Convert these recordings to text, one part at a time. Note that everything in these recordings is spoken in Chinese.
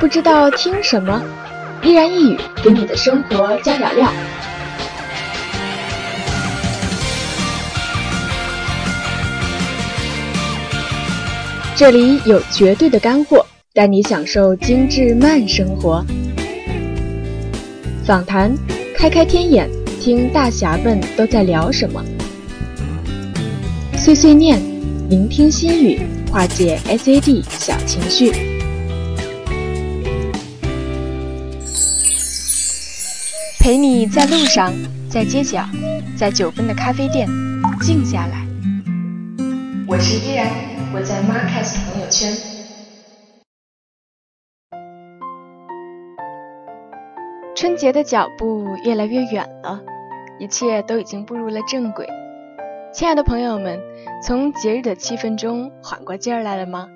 不知道听什么，一言一语给你的生活加点料。这里有绝对的干货，带你享受精致慢生活。访谈，开开天眼，听大侠们都在聊什么。碎碎念，聆听心语，化解 SAD 小情绪。陪你在路上，在街角，在九分的咖啡店，静下来。我是依然，我在 Marcus 朋友圈。春节的脚步越来越远了，一切都已经步入了正轨。亲爱的朋友们，从节日的气氛中缓过劲儿来了吗？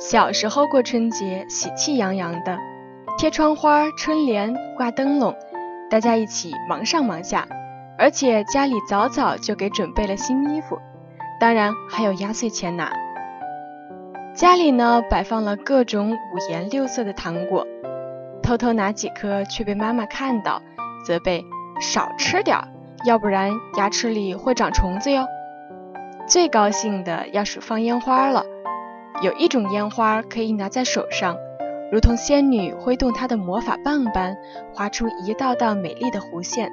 小时候过春节，喜气洋洋的，贴窗花、春联、挂灯笼，大家一起忙上忙下，而且家里早早就给准备了新衣服，当然还有压岁钱拿。家里呢，摆放了各种五颜六色的糖果，偷偷拿几颗，却被妈妈看到，责备少吃点儿。要不然牙齿里会长虫子哟。最高兴的要数放烟花了，有一种烟花可以拿在手上，如同仙女挥动她的魔法棒般，划出一道道美丽的弧线。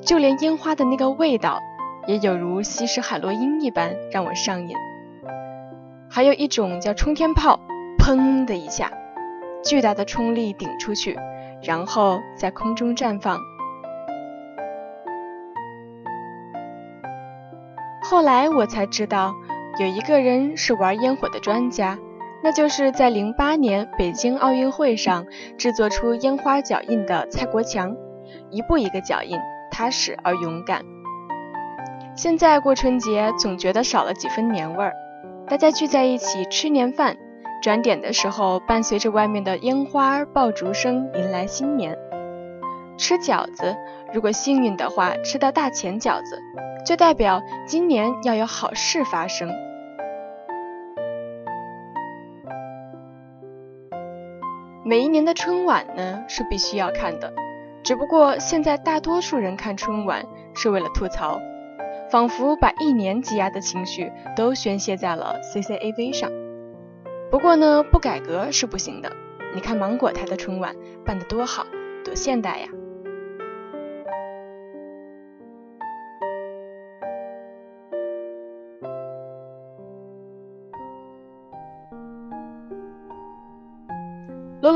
就连烟花的那个味道，也有如吸食海洛因一般让我上瘾。还有一种叫冲天炮，砰的一下，巨大的冲力顶出去，然后在空中绽放。后来我才知道，有一个人是玩烟火的专家，那就是在零八年北京奥运会上制作出烟花脚印的蔡国强，一步一个脚印，踏实而勇敢。现在过春节总觉得少了几分年味儿，大家聚在一起吃年饭，转点的时候伴随着外面的烟花爆竹声迎来新年。吃饺子，如果幸运的话，吃到大钱饺子。就代表今年要有好事发生。每一年的春晚呢是必须要看的，只不过现在大多数人看春晚是为了吐槽，仿佛把一年积压的情绪都宣泄在了 CCAV 上。不过呢，不改革是不行的。你看芒果台的春晚办得多好，多现代呀！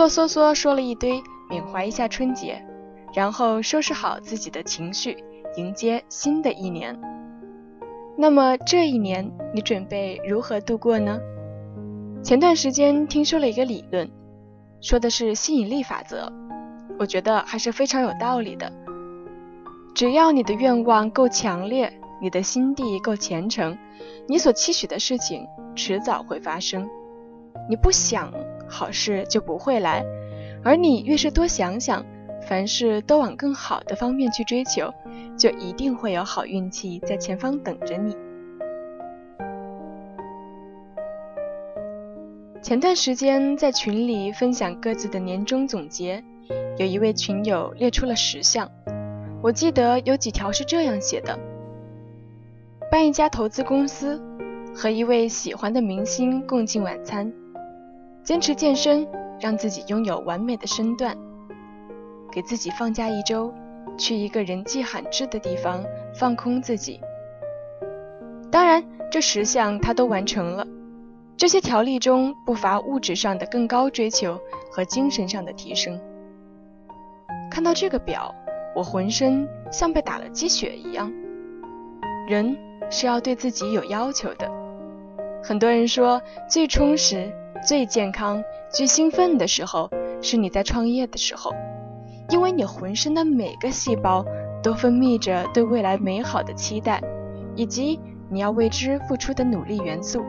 啰嗦嗦说了一堆，缅怀一下春节，然后收拾好自己的情绪，迎接新的一年。那么这一年你准备如何度过呢？前段时间听说了一个理论，说的是吸引力法则，我觉得还是非常有道理的。只要你的愿望够强烈，你的心地够虔诚，你所期许的事情迟早会发生。你不想。好事就不会来，而你越是多想想，凡事都往更好的方面去追求，就一定会有好运气在前方等着你。前段时间在群里分享各自的年终总结，有一位群友列出了十项，我记得有几条是这样写的：办一家投资公司，和一位喜欢的明星共进晚餐。坚持健身，让自己拥有完美的身段；给自己放假一周，去一个人迹罕至的地方放空自己。当然，这十项他都完成了。这些条例中不乏物质上的更高追求和精神上的提升。看到这个表，我浑身像被打了鸡血一样。人是要对自己有要求的。很多人说最充实。最健康、最兴奋的时候，是你在创业的时候，因为你浑身的每个细胞都分泌着对未来美好的期待，以及你要为之付出的努力元素。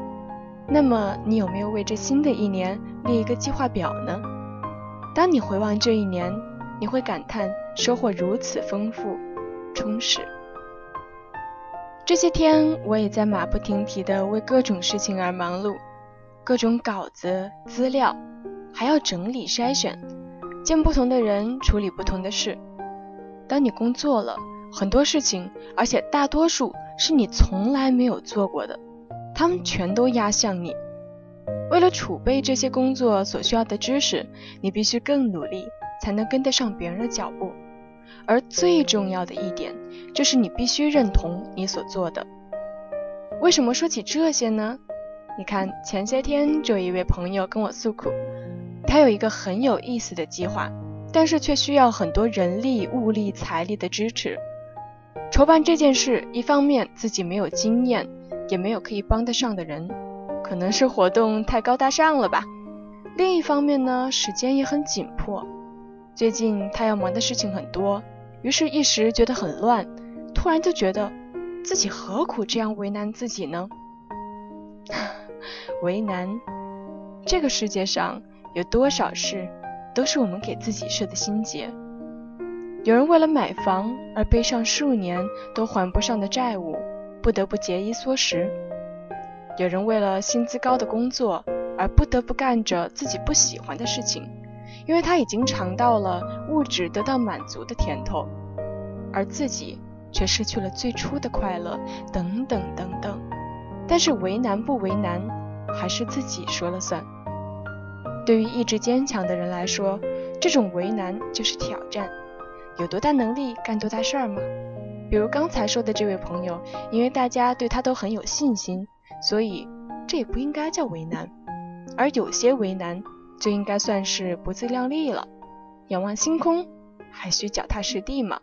那么，你有没有为这新的一年列一个计划表呢？当你回望这一年，你会感叹收获如此丰富、充实。这些天，我也在马不停蹄地为各种事情而忙碌。各种稿子、资料，还要整理筛选，见不同的人，处理不同的事。当你工作了，很多事情，而且大多数是你从来没有做过的，他们全都压向你。为了储备这些工作所需要的知识，你必须更努力，才能跟得上别人的脚步。而最重要的一点，就是你必须认同你所做的。为什么说起这些呢？你看，前些天就有一位朋友跟我诉苦，他有一个很有意思的计划，但是却需要很多人力、物力、财力的支持。筹办这件事，一方面自己没有经验，也没有可以帮得上的人，可能是活动太高大上了吧；另一方面呢，时间也很紧迫，最近他要忙的事情很多，于是一时觉得很乱，突然就觉得自己何苦这样为难自己呢？为难，这个世界上有多少事都是我们给自己设的心结？有人为了买房而背上数年都还不上的债务，不得不节衣缩食；有人为了薪资高的工作而不得不干着自己不喜欢的事情，因为他已经尝到了物质得到满足的甜头，而自己却失去了最初的快乐，等等等等。但是为难不为难？还是自己说了算。对于意志坚强的人来说，这种为难就是挑战。有多大能力干多大事儿吗？比如刚才说的这位朋友，因为大家对他都很有信心，所以这也不应该叫为难。而有些为难，就应该算是不自量力了。仰望星空，还需脚踏实地嘛。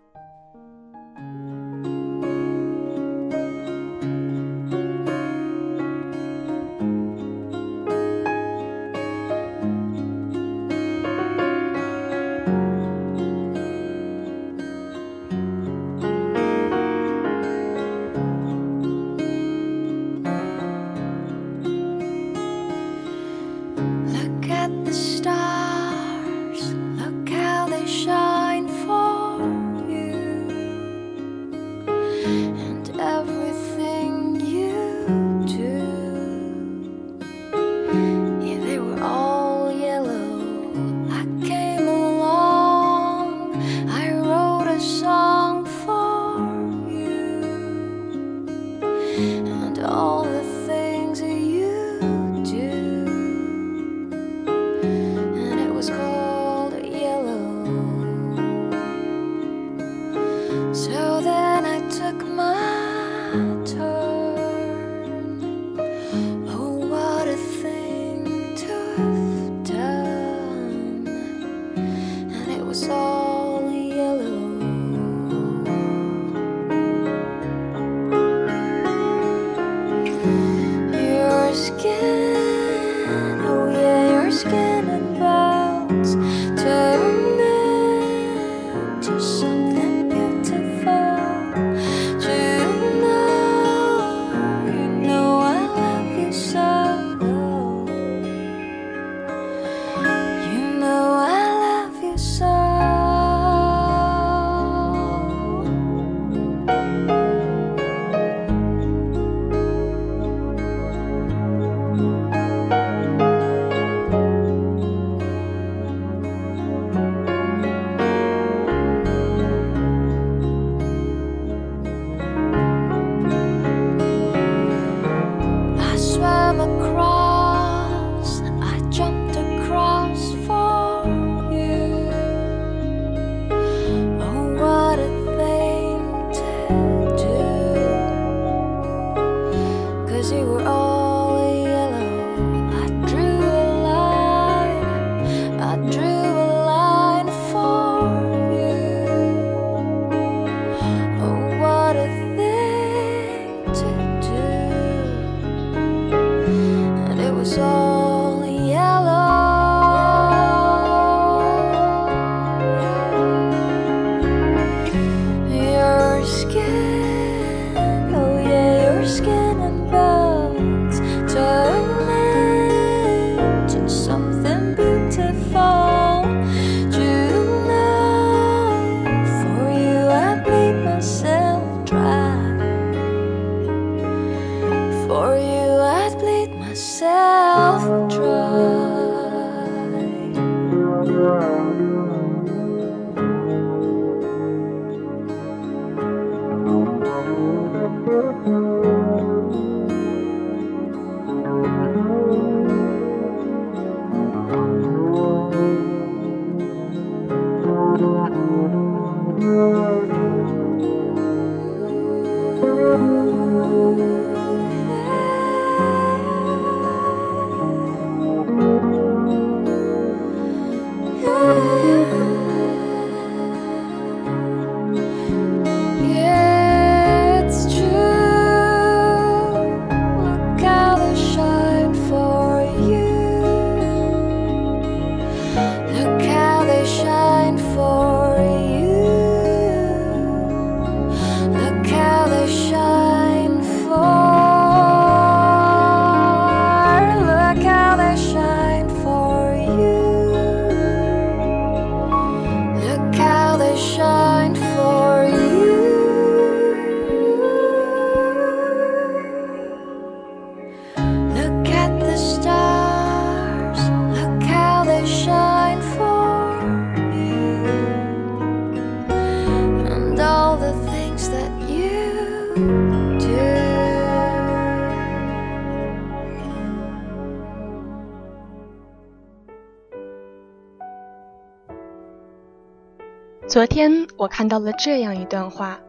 昨天我看到了这样一段话，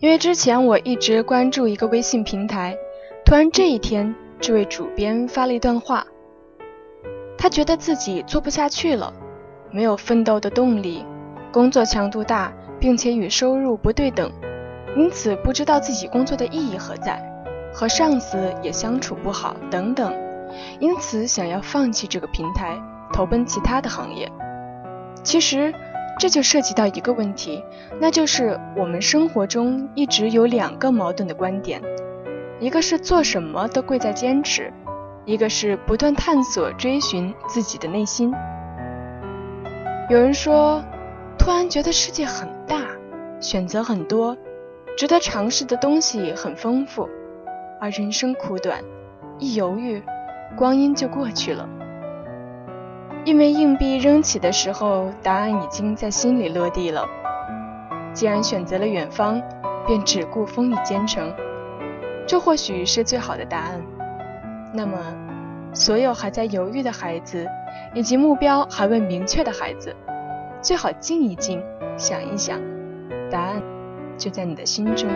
因为之前我一直关注一个微信平台，突然这一天，这位主编发了一段话，他觉得自己做不下去了，没有奋斗的动力，工作强度大，并且与收入不对等，因此不知道自己工作的意义何在，和上司也相处不好等等，因此想要放弃这个平台，投奔其他的行业。其实。这就涉及到一个问题，那就是我们生活中一直有两个矛盾的观点，一个是做什么都贵在坚持，一个是不断探索追寻自己的内心。有人说，突然觉得世界很大，选择很多，值得尝试的东西很丰富，而人生苦短，一犹豫，光阴就过去了。因为硬币扔起的时候，答案已经在心里落地了。既然选择了远方，便只顾风雨兼程，这或许是最好的答案。那么，所有还在犹豫的孩子，以及目标还未明确的孩子，最好静一静，想一想，答案就在你的心中。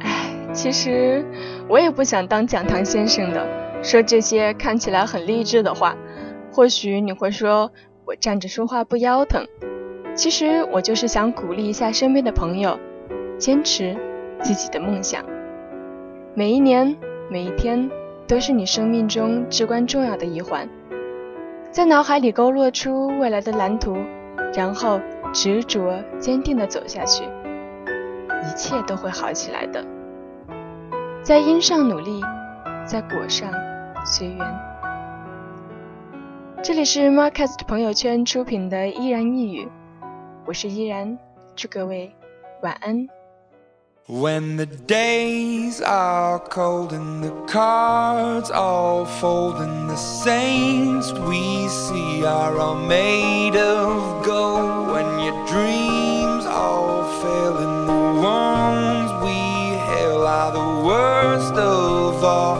唉，其实我也不想当讲堂先生的。说这些看起来很励志的话，或许你会说我站着说话不腰疼。其实我就是想鼓励一下身边的朋友，坚持自己的梦想。每一年每一天都是你生命中至关重要的一环，在脑海里勾勒出未来的蓝图，然后执着坚定地走下去，一切都会好起来的。在因上努力，在果上。随缘。这里是 Marcast 朋友圈出品的依然一语，我是依然，祝各位晚安。When the days are cold and the cards all fold and the saints we see are all made of gold when your dreams all fail and the ones we hail are the worst of all